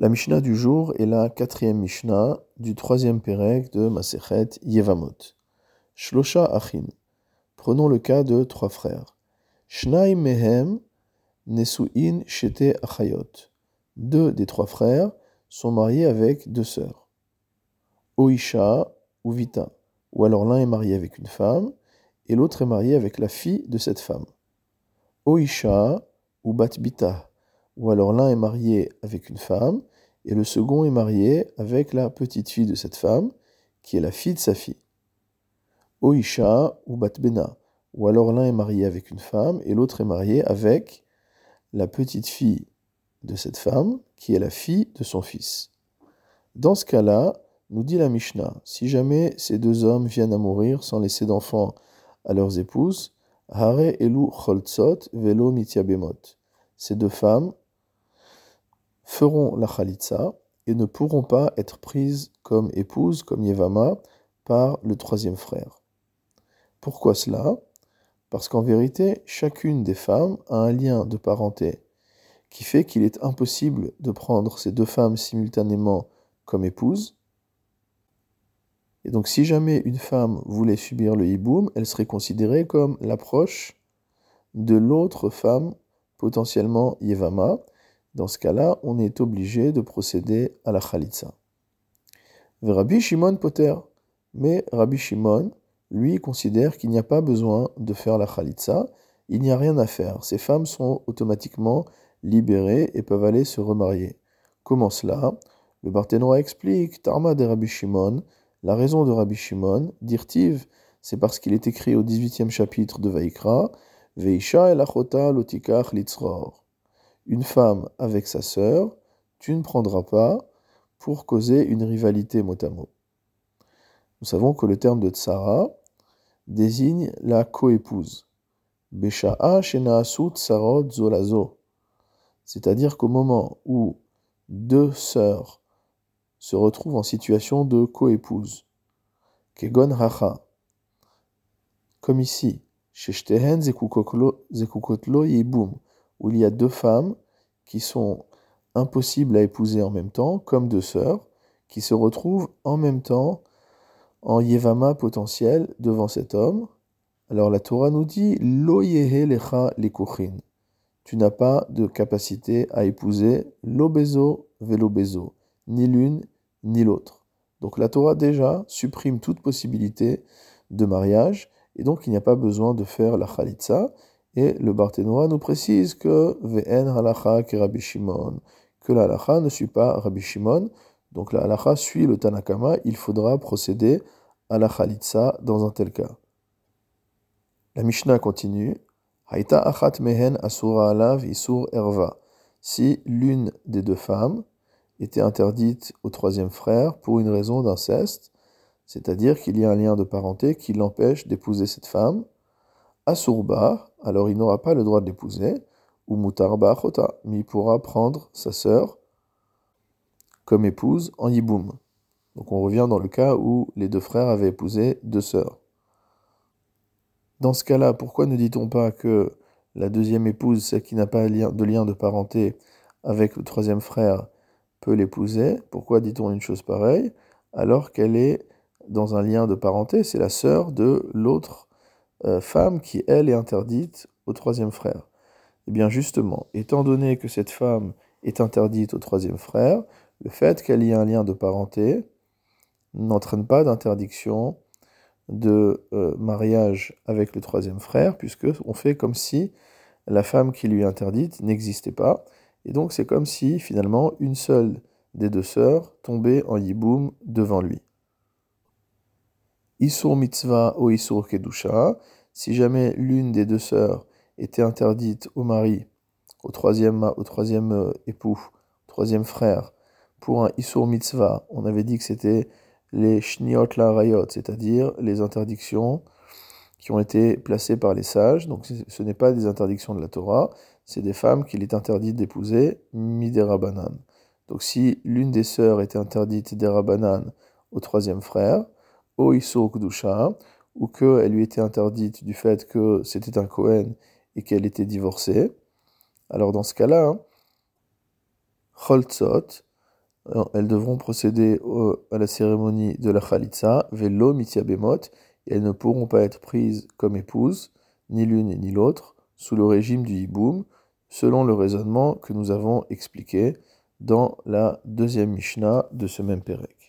La Mishnah du jour est la quatrième Mishnah du troisième Pérec de Masechet Yevamot. Shlosha Achin. Prenons le cas de trois frères. Shnaim Mehem Nesuin Shete Achayot. Deux des trois frères sont mariés avec deux sœurs. Oisha ou Vita. Ou alors l'un est marié avec une femme et l'autre est marié avec la fille de cette femme. Oisha ou Batbita. Ou alors l'un est marié avec une femme et le second est marié avec la petite fille de cette femme, qui est la fille de sa fille. Oisha ou Batbena, ou alors l'un est marié avec une femme et l'autre est marié avec la petite fille de cette femme, qui est la fille de son fils. Dans ce cas-là, nous dit la Mishnah, si jamais ces deux hommes viennent à mourir sans laisser d'enfants à leurs épouses, Hare elu velo. Ces deux femmes feront la Khalitsa et ne pourront pas être prises comme épouses, comme Yevama, par le troisième frère. Pourquoi cela? Parce qu'en vérité, chacune des femmes a un lien de parenté qui fait qu'il est impossible de prendre ces deux femmes simultanément comme épouses. Et donc si jamais une femme voulait subir le hiboum, elle serait considérée comme l'approche de l'autre femme potentiellement Yevama, dans ce cas-là, on est obligé de procéder à la Khalitsa. Mais Rabbi Shimon, lui, considère qu'il n'y a pas besoin de faire la Khalitsa, il n'y a rien à faire. Ces femmes sont automatiquement libérées et peuvent aller se remarier. Comment cela? Le Barthénois explique, Tarma de Rabbi Shimon, la raison de Rabbi Shimon, dirtiv, c'est parce qu'il est écrit au 18e chapitre de Vaikra, Veisha el achota lotikach litzror une femme avec sa sœur, tu ne prendras pas pour causer une rivalité mot à mot. Nous savons que le terme de tsara désigne la coépouse. Besha'a shenaasut sarot zolazo. C'est-à-dire qu'au moment où deux sœurs se retrouvent en situation de coépouse, kegon hacha, comme ici, sheshtehen zekukotlo yibum, où il y a deux femmes qui sont impossibles à épouser en même temps, comme deux sœurs, qui se retrouvent en même temps en Yevama potentiel devant cet homme. Alors la Torah nous dit Lo lecha. Tu n'as pas de capacité à épouser l'obezo velobezo, ni l'une ni l'autre. Donc la Torah déjà supprime toute possibilité de mariage, et donc il n'y a pas besoin de faire la chalitza, et le Barthénois nous précise que Ve'en halacha ki Rabbi Shimon, que la halacha ne suit pas Rabbi Shimon, donc la halacha suit le Tanakama, il faudra procéder à la chalitza dans un tel cas. La Mishnah continue. Haïta achat mehen asura alav isur erva. Si l'une des deux femmes était interdite au troisième frère pour une raison d'inceste, c'est-à-dire qu'il y a un lien de parenté qui l'empêche d'épouser cette femme, asurba, alors il n'aura pas le droit de l'épouser, ou mutarba chota, mais il pourra prendre sa sœur comme épouse en yiboum. Donc on revient dans le cas où les deux frères avaient épousé deux sœurs. Dans ce cas-là, pourquoi ne dit-on pas que la deuxième épouse, celle qui n'a pas de lien de parenté avec le troisième frère, peut l'épouser? Pourquoi dit-on une chose pareille alors qu'elle est dans un lien de parenté C'est la sœur de l'autre euh, femme qui, elle, est interdite au troisième frère. Eh bien, justement, étant donné que cette femme est interdite au troisième frère, le fait qu'elle ait un lien de parenté n'entraîne pas d'interdiction de euh, mariage avec le troisième frère, puisque on fait comme si la femme qui lui est interdite n'existait pas. Et donc, c'est comme si, finalement, une seule des deux sœurs tombait en yiboum devant lui. Isur mitzvah ou Isur kedusha, si jamais l'une des deux sœurs était interdite au mari, au troisième, au troisième euh, époux, au troisième frère, pour un Isur mitzvah, on avait dit que c'était les shniot la rayot, c'est-à-dire les interdictions qui ont été placées par les sages. Donc ce n'est pas des interdictions de la Torah, c'est des femmes qu'il est interdit d'épouser, midera banan. Donc si l'une des sœurs était interdite d'erabanan au troisième frère, o Isur kdusha, ou qu'elle lui était interdite du fait que c'était un Cohen et qu'elle était divorcée, alors dans ce cas-là, Choltzot, elles devront procéder à la cérémonie de la Khalitsa, velo bemot, et elles ne pourront pas être prises comme épouses, ni l'une ni l'autre, sous le régime du hiboum, selon le raisonnement que nous avons expliqué dans la deuxième Mishnah de ce même Pérec.